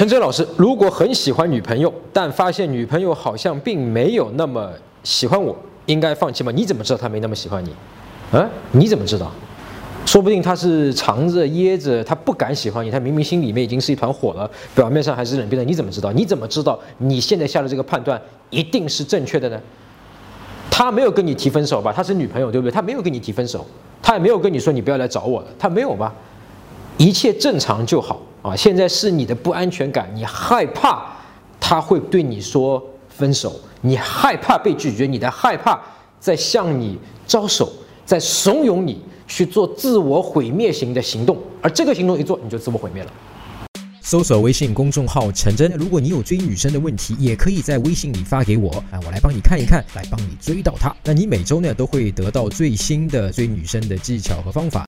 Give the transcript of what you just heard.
陈真老师，如果很喜欢女朋友，但发现女朋友好像并没有那么喜欢我，应该放弃吗？你怎么知道她没那么喜欢你？啊？你怎么知道？说不定她是藏着掖着，她不敢喜欢你，她明明心里面已经是一团火了，表面上还是冷冰的。你怎么知道？你怎么知道你现在下的这个判断一定是正确的呢？她没有跟你提分手吧？她是女朋友，对不对？她没有跟你提分手，她也没有跟你说你不要来找我了，她没有吧？一切正常就好啊！现在是你的不安全感，你害怕他会对你说分手，你害怕被拒绝，你的害怕在向你招手，在怂恿你去做自我毁灭型的行动，而这个行动一做，你就自我毁灭了。搜索微信公众号“陈真”，如果你有追女生的问题，也可以在微信里发给我啊，我来帮你看一看，来帮你追到她。那你每周呢都会得到最新的追女生的技巧和方法。